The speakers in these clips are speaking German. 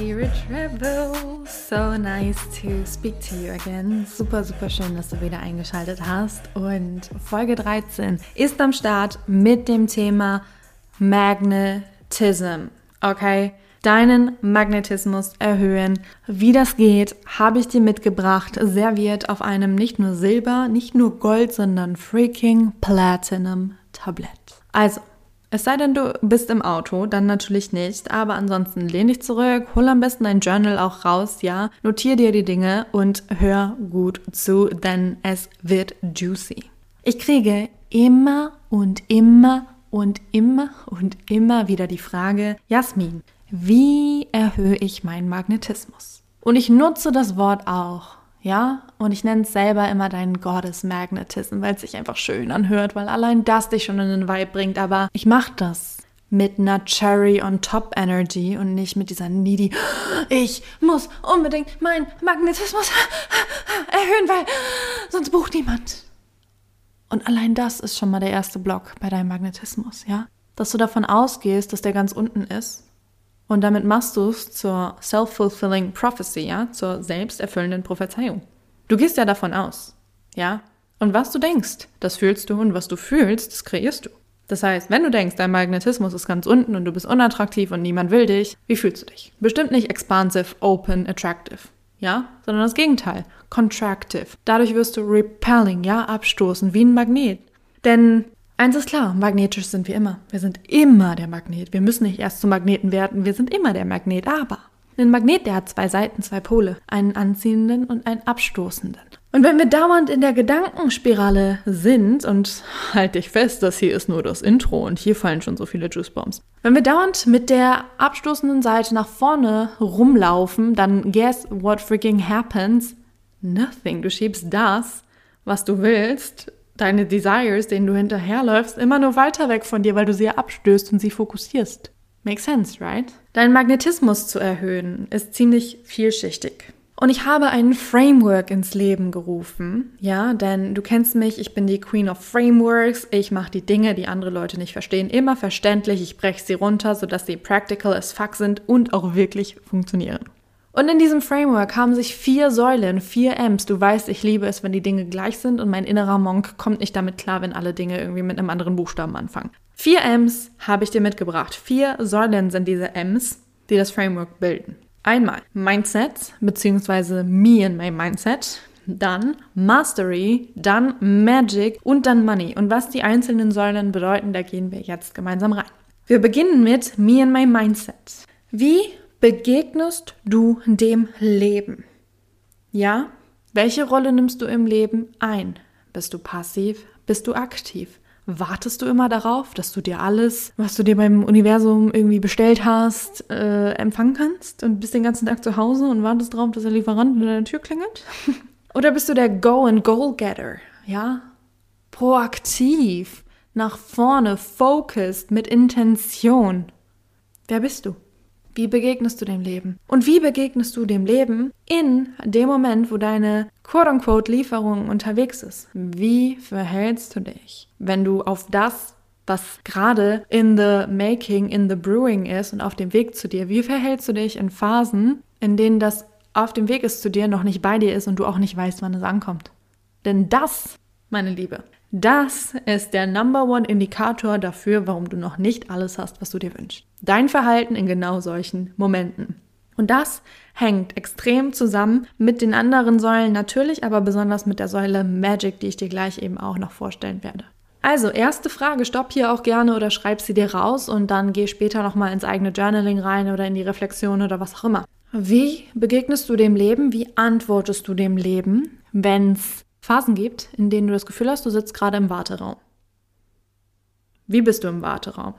Rich Rebel! So nice to speak to you again. Super, super schön, dass du wieder eingeschaltet hast. Und Folge 13 ist am Start mit dem Thema Magnetism. Okay? Deinen Magnetismus erhöhen. Wie das geht, habe ich dir mitgebracht, serviert auf einem nicht nur Silber, nicht nur Gold, sondern freaking Platinum Tablett. Also, es sei denn, du bist im Auto, dann natürlich nicht. Aber ansonsten lehn dich zurück, hol am besten ein Journal auch raus, ja. Notier dir die Dinge und hör gut zu, denn es wird juicy. Ich kriege immer und immer und immer und immer wieder die Frage, Jasmin, wie erhöhe ich meinen Magnetismus? Und ich nutze das Wort auch ja, und ich nenne es selber immer deinen Goddess Magnetism, weil es sich einfach schön anhört, weil allein das dich schon in den Vibe bringt. Aber ich mache das mit einer Cherry on Top Energy und nicht mit dieser needy, ich muss unbedingt meinen Magnetismus erhöhen, weil sonst bucht niemand. Und allein das ist schon mal der erste Block bei deinem Magnetismus, ja? Dass du davon ausgehst, dass der ganz unten ist und damit machst du es zur self-fulfilling prophecy, ja, zur selbsterfüllenden Prophezeiung. Du gehst ja davon aus, ja. Und was du denkst, das fühlst du und was du fühlst, das kreierst du. Das heißt, wenn du denkst, dein Magnetismus ist ganz unten und du bist unattraktiv und niemand will dich, wie fühlst du dich? Bestimmt nicht expansive, open, attractive, ja, sondern das Gegenteil, contractive. Dadurch wirst du repelling, ja, abstoßen, wie ein Magnet. Denn Eins ist klar, magnetisch sind wir immer. Wir sind immer der Magnet. Wir müssen nicht erst zu Magneten werden, wir sind immer der Magnet. Aber ein Magnet, der hat zwei Seiten, zwei Pole, einen anziehenden und einen abstoßenden. Und wenn wir dauernd in der Gedankenspirale sind, und halt dich fest, das hier ist nur das Intro und hier fallen schon so viele Juicebombs. Wenn wir dauernd mit der abstoßenden Seite nach vorne rumlaufen, dann guess what freaking happens? Nothing. Du schiebst das, was du willst, deine Desires, denen du hinterherläufst, immer nur weiter weg von dir, weil du sie abstößt und sie fokussierst. Makes sense, right? Dein Magnetismus zu erhöhen ist ziemlich vielschichtig. Und ich habe ein Framework ins Leben gerufen, ja, denn du kennst mich, ich bin die Queen of Frameworks, ich mache die Dinge, die andere Leute nicht verstehen, immer verständlich, ich breche sie runter, sodass sie practical as fuck sind und auch wirklich funktionieren. Und in diesem Framework haben sich vier Säulen, vier M's. Du weißt, ich liebe es, wenn die Dinge gleich sind und mein innerer Monk kommt nicht damit klar, wenn alle Dinge irgendwie mit einem anderen Buchstaben anfangen. Vier M's habe ich dir mitgebracht. Vier Säulen sind diese M's, die das Framework bilden. Einmal Mindset, beziehungsweise me and my Mindset. Dann Mastery, dann Magic und dann Money. Und was die einzelnen Säulen bedeuten, da gehen wir jetzt gemeinsam rein. Wir beginnen mit Me and My Mindset. Wie begegnest du dem Leben? Ja? Welche Rolle nimmst du im Leben ein? Bist du passiv? Bist du aktiv? Wartest du immer darauf, dass du dir alles, was du dir beim Universum irgendwie bestellt hast, äh, empfangen kannst und bist den ganzen Tag zu Hause und wartest darauf, dass der Lieferant an deiner Tür klingelt? Oder bist du der Go and Goal Getter? Ja? Proaktiv, nach vorne, focused, mit Intention. Wer bist du? Wie begegnest du dem Leben? Und wie begegnest du dem Leben in dem Moment, wo deine quote-unquote Lieferung unterwegs ist? Wie verhältst du dich, wenn du auf das, was gerade in the making, in the brewing ist und auf dem Weg zu dir, wie verhältst du dich in Phasen, in denen das auf dem Weg ist zu dir, noch nicht bei dir ist und du auch nicht weißt, wann es ankommt? Denn das, meine Liebe, das ist der Number One Indikator dafür, warum du noch nicht alles hast, was du dir wünschst. Dein Verhalten in genau solchen Momenten. Und das hängt extrem zusammen mit den anderen Säulen natürlich, aber besonders mit der Säule Magic, die ich dir gleich eben auch noch vorstellen werde. Also, erste Frage, stopp hier auch gerne oder schreib sie dir raus und dann geh später nochmal ins eigene Journaling rein oder in die Reflexion oder was auch immer. Wie begegnest du dem Leben? Wie antwortest du dem Leben, wenn es Phasen gibt, in denen du das Gefühl hast, du sitzt gerade im Warteraum. Wie bist du im Warteraum?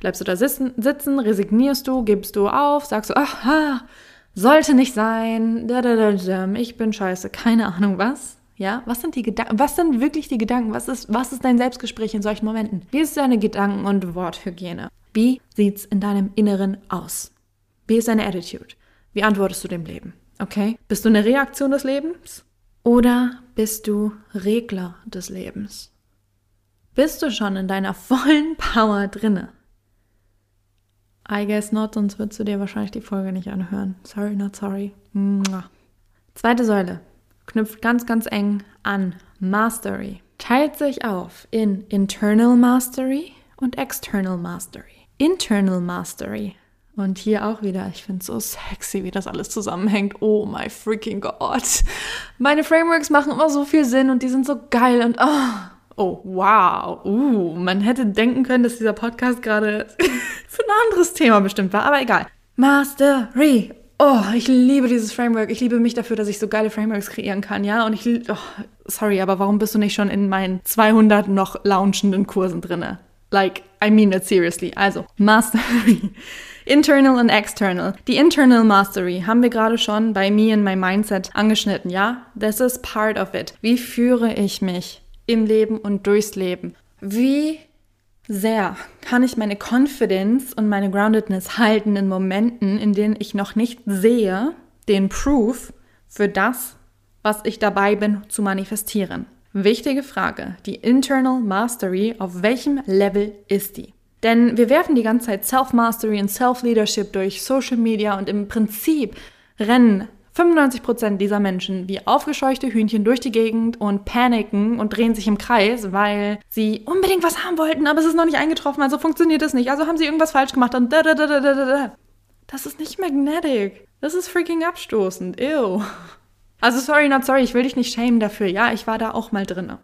Bleibst du da sitzen, resignierst du, gibst du auf, sagst du, aha, sollte nicht sein, ich bin scheiße, keine Ahnung was. Ja, was sind die Gedanken, was sind wirklich die Gedanken? Was ist, was ist dein Selbstgespräch in solchen Momenten? Wie ist deine Gedanken- und Worthygiene? Wie sieht's in deinem Inneren aus? Wie ist deine Attitude? Wie antwortest du dem Leben? Okay? Bist du eine Reaktion des Lebens? Oder bist du Regler des Lebens? Bist du schon in deiner vollen Power drinne? I guess not, sonst würdest du dir wahrscheinlich die Folge nicht anhören. Sorry, not sorry. Mua. Zweite Säule knüpft ganz, ganz eng an Mastery. Teilt sich auf in Internal Mastery und External Mastery. Internal Mastery. Und hier auch wieder, ich finde es so sexy, wie das alles zusammenhängt. Oh my freaking God. Meine Frameworks machen immer so viel Sinn und die sind so geil und oh, Oh, wow. Uh, man hätte denken können, dass dieser Podcast gerade für ein anderes Thema bestimmt war, aber egal. Mastery. Oh, ich liebe dieses Framework. Ich liebe mich dafür, dass ich so geile Frameworks kreieren kann, ja? Und ich, oh, sorry, aber warum bist du nicht schon in meinen 200 noch launchenden Kursen drinne? Like, I mean it seriously. Also, Mastery. Internal und External. Die Internal Mastery haben wir gerade schon bei Me and My Mindset angeschnitten, ja? This is part of it. Wie führe ich mich? im Leben und durchs Leben. Wie sehr kann ich meine Confidence und meine Groundedness halten in Momenten, in denen ich noch nicht sehe, den Proof für das, was ich dabei bin zu manifestieren? Wichtige Frage. Die Internal Mastery, auf welchem Level ist die? Denn wir werfen die ganze Zeit Self-Mastery und Self-Leadership durch Social Media und im Prinzip rennen 95% dieser Menschen wie aufgescheuchte Hühnchen durch die Gegend und paniken und drehen sich im Kreis, weil sie unbedingt was haben wollten, aber es ist noch nicht eingetroffen, also funktioniert es nicht. Also haben sie irgendwas falsch gemacht und da, da, da, da, da, da. Das ist nicht magnetic. Das ist freaking abstoßend. Ew. Also sorry, not sorry, ich will dich nicht schämen dafür. Ja, ich war da auch mal drinne.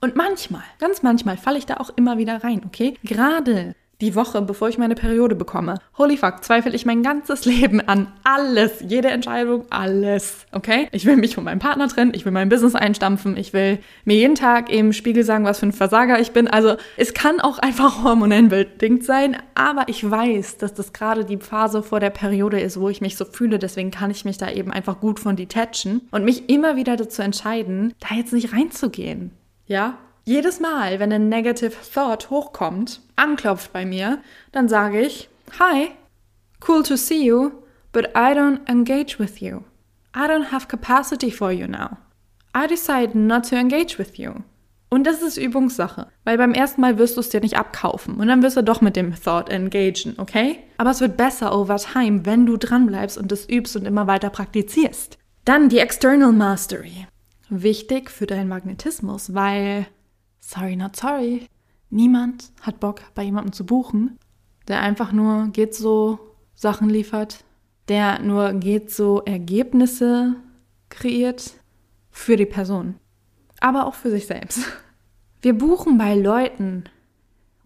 Und manchmal, ganz manchmal, falle ich da auch immer wieder rein, okay? Gerade die Woche, bevor ich meine Periode bekomme. Holy fuck, zweifle ich mein ganzes Leben an alles, jede Entscheidung, alles. Okay? Ich will mich von meinem Partner trennen, ich will mein Business einstampfen, ich will mir jeden Tag im Spiegel sagen, was für ein Versager ich bin. Also es kann auch einfach hormonell bedingt sein, aber ich weiß, dass das gerade die Phase vor der Periode ist, wo ich mich so fühle. Deswegen kann ich mich da eben einfach gut von detachen und mich immer wieder dazu entscheiden, da jetzt nicht reinzugehen. Ja, jedes Mal, wenn ein Negative Thought hochkommt, anklopft bei mir, dann sage ich, Hi, cool to see you, but I don't engage with you. I don't have capacity for you now. I decide not to engage with you. Und das ist Übungssache, weil beim ersten Mal wirst du es dir nicht abkaufen und dann wirst du doch mit dem Thought engagen, okay? Aber es wird besser over time, wenn du dranbleibst und es übst und immer weiter praktizierst. Dann die External Mastery. Wichtig für deinen Magnetismus, weil sorry, not sorry. Niemand hat Bock, bei jemandem zu buchen, der einfach nur geht so Sachen liefert, der nur geht so Ergebnisse kreiert für die Person, aber auch für sich selbst. Wir buchen bei Leuten,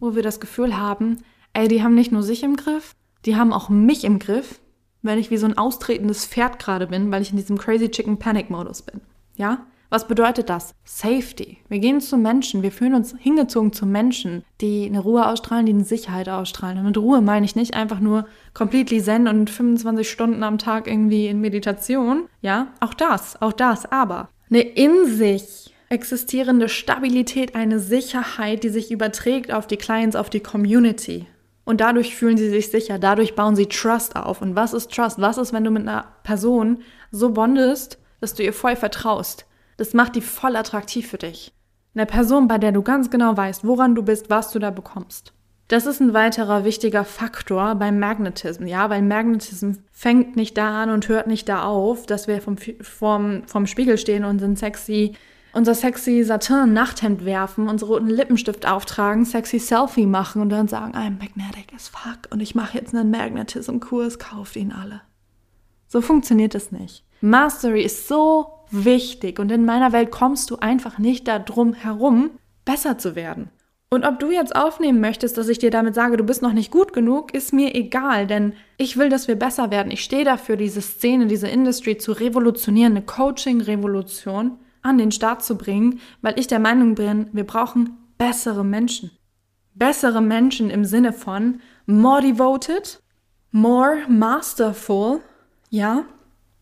wo wir das Gefühl haben, ey, die haben nicht nur sich im Griff, die haben auch mich im Griff, wenn ich wie so ein austretendes Pferd gerade bin, weil ich in diesem Crazy Chicken Panic Modus bin. Ja? Was bedeutet das? Safety. Wir gehen zu Menschen, wir fühlen uns hingezogen zu Menschen, die eine Ruhe ausstrahlen, die eine Sicherheit ausstrahlen. Und mit Ruhe meine ich nicht einfach nur completely zen und 25 Stunden am Tag irgendwie in Meditation. Ja, auch das, auch das, aber eine in sich existierende Stabilität, eine Sicherheit, die sich überträgt auf die Clients, auf die Community. Und dadurch fühlen sie sich sicher, dadurch bauen sie Trust auf. Und was ist Trust? Was ist, wenn du mit einer Person so bondest, dass du ihr voll vertraust? Das macht die voll attraktiv für dich. Eine Person, bei der du ganz genau weißt, woran du bist, was du da bekommst. Das ist ein weiterer wichtiger Faktor beim Magnetism, ja, weil Magnetism fängt nicht da an und hört nicht da auf, dass wir vom, vom, vom Spiegel stehen und sind sexy, unser sexy Satin-Nachthemd werfen, unsere roten Lippenstift auftragen, sexy Selfie machen und dann sagen, I'm magnetic as fuck und ich mache jetzt einen Magnetism-Kurs, kauft ihn alle. So funktioniert es nicht. Mastery ist so wichtig und in meiner Welt kommst du einfach nicht darum herum, besser zu werden. Und ob du jetzt aufnehmen möchtest, dass ich dir damit sage, du bist noch nicht gut genug, ist mir egal, denn ich will, dass wir besser werden. Ich stehe dafür, diese Szene, diese Industry zu revolutionieren, eine Coaching-Revolution an den Start zu bringen, weil ich der Meinung bin, wir brauchen bessere Menschen. bessere Menschen im Sinne von more devoted, more masterful, ja,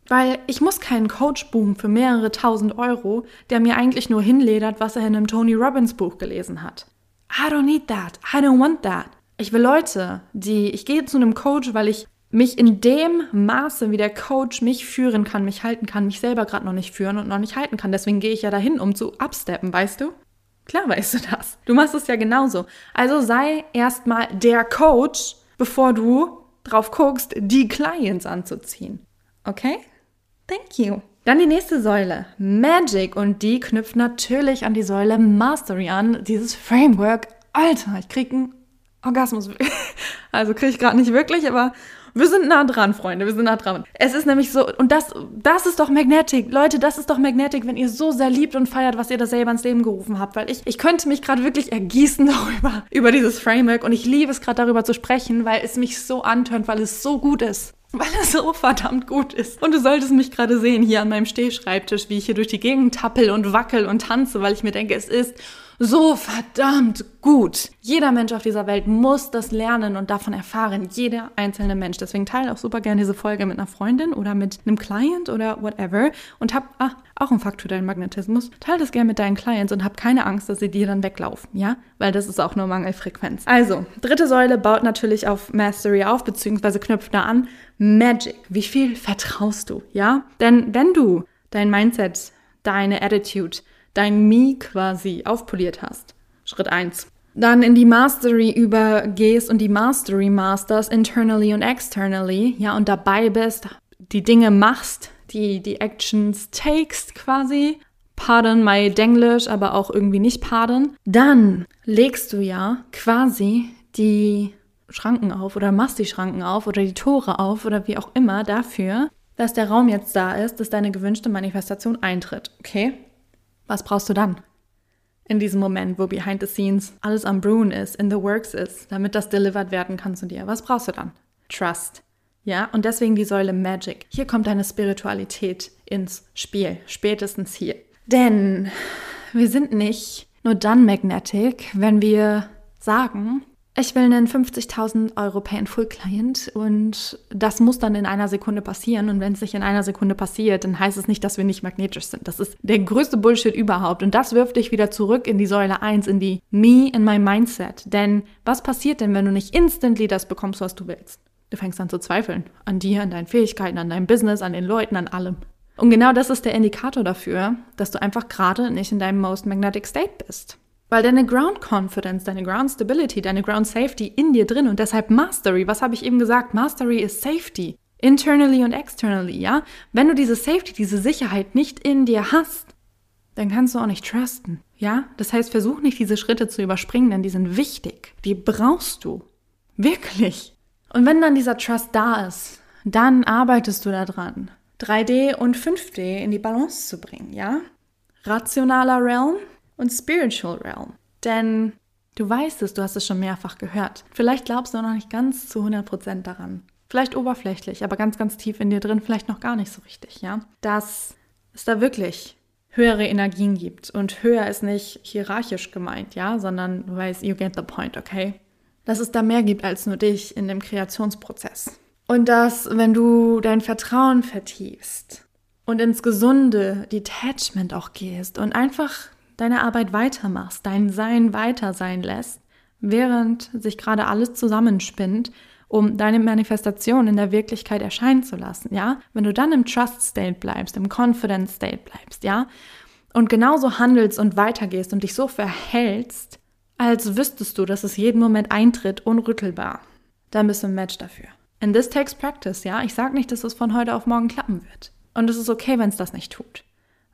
weil ich muss keinen Coach buchen für mehrere tausend Euro, der mir eigentlich nur hinledert, was er in einem Tony Robbins Buch gelesen hat. I don't need that. I don't want that. Ich will Leute, die, ich gehe zu einem Coach, weil ich mich in dem Maße, wie der Coach mich führen kann, mich halten kann, mich selber gerade noch nicht führen und noch nicht halten kann. Deswegen gehe ich ja dahin, um zu absteppen, weißt du? Klar weißt du das. Du machst es ja genauso. Also sei erstmal der Coach, bevor du drauf guckst, die Clients anzuziehen. Okay? Thank you. Dann die nächste Säule, Magic. Und die knüpft natürlich an die Säule Mastery an. Dieses Framework. Alter, ich krieg einen Orgasmus. Also kriege ich gerade nicht wirklich, aber wir sind nah dran, Freunde, wir sind nah dran. Es ist nämlich so, und das, das ist doch Magnetic. Leute, das ist doch Magnetic, wenn ihr so sehr liebt und feiert, was ihr da selber ins Leben gerufen habt. Weil ich, ich könnte mich gerade wirklich ergießen darüber, über dieses Framework. Und ich liebe es gerade darüber zu sprechen, weil es mich so antörnt, weil es so gut ist. Weil es so verdammt gut ist. Und du solltest mich gerade sehen hier an meinem Stehschreibtisch, wie ich hier durch die Gegend tappel und wackel und tanze, weil ich mir denke, es ist so verdammt gut. Jeder Mensch auf dieser Welt muss das lernen und davon erfahren. Jeder einzelne Mensch. Deswegen teile auch super gerne diese Folge mit einer Freundin oder mit einem Client oder whatever. Und hab, ah, auch ein Fakt für deinen Magnetismus. Teile das gerne mit deinen Clients und hab keine Angst, dass sie dir dann weglaufen, ja? Weil das ist auch nur Mangelfrequenz. Also, dritte Säule baut natürlich auf Mastery auf, beziehungsweise knüpft da an. Magic. Wie viel vertraust du, ja? Denn wenn du dein Mindset, deine Attitude, dein Me quasi aufpoliert hast. Schritt 1. Dann in die Mastery übergehst und die Mastery masters internally und externally, ja, und dabei bist, die Dinge machst, die, die Actions takest quasi. Pardon my Denglisch, aber auch irgendwie nicht pardon. Dann legst du ja quasi die Schranken auf oder machst die Schranken auf oder die Tore auf oder wie auch immer dafür, dass der Raum jetzt da ist, dass deine gewünschte Manifestation eintritt. Okay? Was brauchst du dann? In diesem Moment, wo behind the scenes alles am Brewen ist, in the works ist, damit das delivered werden kann zu dir. Was brauchst du dann? Trust. Ja, und deswegen die Säule Magic. Hier kommt deine Spiritualität ins Spiel, spätestens hier. Denn wir sind nicht nur dann magnetic, wenn wir sagen, ich will einen 50.000 Euro Pay-in-Full-Client und das muss dann in einer Sekunde passieren. Und wenn es nicht in einer Sekunde passiert, dann heißt es nicht, dass wir nicht magnetisch sind. Das ist der größte Bullshit überhaupt. Und das wirft dich wieder zurück in die Säule 1, in die Me in my Mindset. Denn was passiert denn, wenn du nicht instantly das bekommst, was du willst? Du fängst an zu zweifeln. An dir, an deinen Fähigkeiten, an deinem Business, an den Leuten, an allem. Und genau das ist der Indikator dafür, dass du einfach gerade nicht in deinem most magnetic state bist. Weil deine Ground Confidence, deine Ground Stability, deine Ground Safety in dir drin und deshalb Mastery, was habe ich eben gesagt? Mastery ist Safety. Internally und externally, ja? Wenn du diese Safety, diese Sicherheit nicht in dir hast, dann kannst du auch nicht trusten, ja? Das heißt, versuch nicht diese Schritte zu überspringen, denn die sind wichtig. Die brauchst du. Wirklich. Und wenn dann dieser Trust da ist, dann arbeitest du daran, 3D und 5D in die Balance zu bringen, ja? Rationaler Realm und Spiritual Realm. Denn du weißt es, du hast es schon mehrfach gehört. Vielleicht glaubst du noch nicht ganz zu 100% daran. Vielleicht oberflächlich, aber ganz, ganz tief in dir drin, vielleicht noch gar nicht so richtig, ja? Dass es da wirklich höhere Energien gibt. Und höher ist nicht hierarchisch gemeint, ja, sondern du weißt, you get the point, okay? Dass es da mehr gibt als nur dich in dem Kreationsprozess. Und dass, wenn du dein Vertrauen vertiefst und ins gesunde Detachment auch gehst und einfach deine Arbeit weitermachst, dein Sein weiter sein lässt, während sich gerade alles zusammenspinnt, um deine Manifestation in der Wirklichkeit erscheinen zu lassen, ja? Wenn du dann im Trust State bleibst, im Confidence State bleibst, ja? Und genauso handelst und weitergehst und dich so verhältst, als wüsstest du, dass es jeden Moment eintritt, unrüttelbar, dann bist du ein Match dafür. And this takes practice, ja? Ich sage nicht, dass es von heute auf morgen klappen wird. Und es ist okay, wenn es das nicht tut.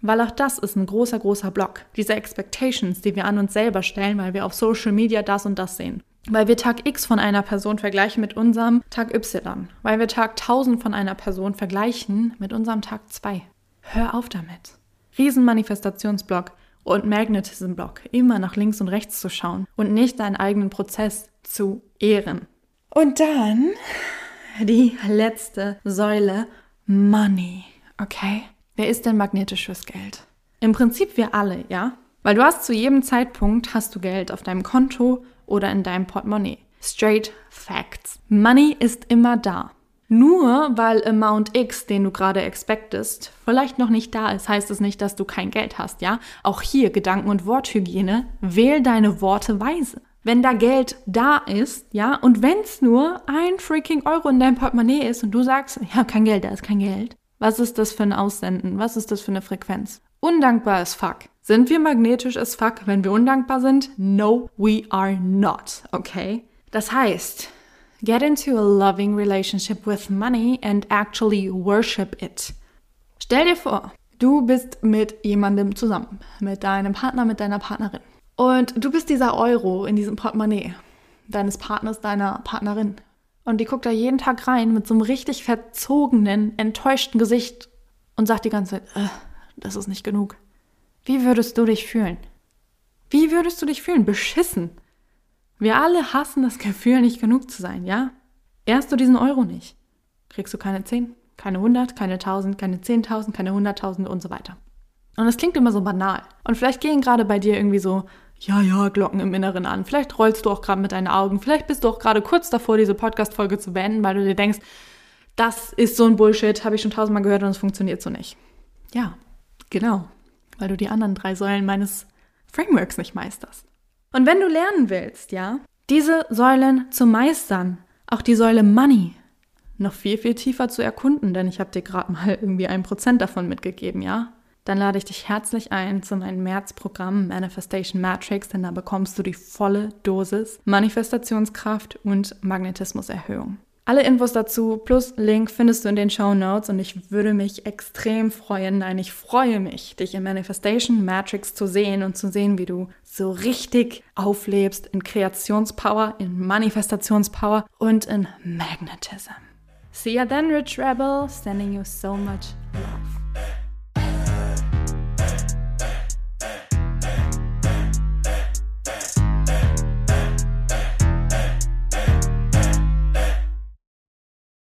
Weil auch das ist ein großer, großer Block. Diese Expectations, die wir an uns selber stellen, weil wir auf Social Media das und das sehen. Weil wir Tag X von einer Person vergleichen mit unserem Tag Y. Weil wir Tag 1000 von einer Person vergleichen mit unserem Tag 2. Hör auf damit. Riesenmanifestationsblock und Magnetism-Block. Immer nach links und rechts zu schauen und nicht deinen eigenen Prozess zu ehren. Und dann die letzte Säule, Money. Okay? Wer ist denn magnetisch fürs Geld? Im Prinzip wir alle, ja? Weil du hast zu jedem Zeitpunkt hast du Geld auf deinem Konto oder in deinem Portemonnaie. Straight Facts. Money ist immer da. Nur weil Amount X, den du gerade expectest, vielleicht noch nicht da ist, heißt es nicht, dass du kein Geld hast, ja? Auch hier Gedanken- und Worthygiene. Wähl deine Worte weise. Wenn da Geld da ist, ja, und wenn es nur ein freaking Euro in deinem Portemonnaie ist und du sagst, habe kein Geld, da ist kein Geld. Was ist das für ein Aussenden? Was ist das für eine Frequenz? Undankbar as fuck. Sind wir magnetisch as fuck, wenn wir undankbar sind? No, we are not, okay? Das heißt, Get into a loving relationship with money and actually worship it. Stell dir vor, du bist mit jemandem zusammen, mit deinem Partner, mit deiner Partnerin. Und du bist dieser Euro in diesem Portemonnaie deines Partners, deiner Partnerin. Und die guckt da jeden Tag rein mit so einem richtig verzogenen, enttäuschten Gesicht und sagt die ganze Zeit, äh, das ist nicht genug. Wie würdest du dich fühlen? Wie würdest du dich fühlen? Beschissen. Wir alle hassen das Gefühl, nicht genug zu sein, ja? Erst du diesen Euro nicht, kriegst du keine 10, keine 100, keine 1000, keine 10.000, keine 100.000 und so weiter. Und das klingt immer so banal. Und vielleicht gehen gerade bei dir irgendwie so, ja, ja, Glocken im Inneren an. Vielleicht rollst du auch gerade mit deinen Augen. Vielleicht bist du auch gerade kurz davor, diese Podcast-Folge zu beenden, weil du dir denkst, das ist so ein Bullshit, habe ich schon tausendmal gehört und es funktioniert so nicht. Ja, genau. Weil du die anderen drei Säulen meines Frameworks nicht meisterst. Und wenn du lernen willst, ja, diese Säulen zu meistern, auch die Säule Money, noch viel, viel tiefer zu erkunden, denn ich habe dir gerade mal irgendwie ein Prozent davon mitgegeben, ja? Dann lade ich dich herzlich ein zu meinem Märzprogramm Manifestation Matrix, denn da bekommst du die volle Dosis Manifestationskraft und Magnetismuserhöhung. Alle Infos dazu plus Link findest du in den Show Notes und ich würde mich extrem freuen, nein, ich freue mich, dich in Manifestation Matrix zu sehen und zu sehen, wie du so richtig auflebst in Kreationspower, in Manifestationspower und in Magnetism. See ya then, Rich Rebel, sending you so much love.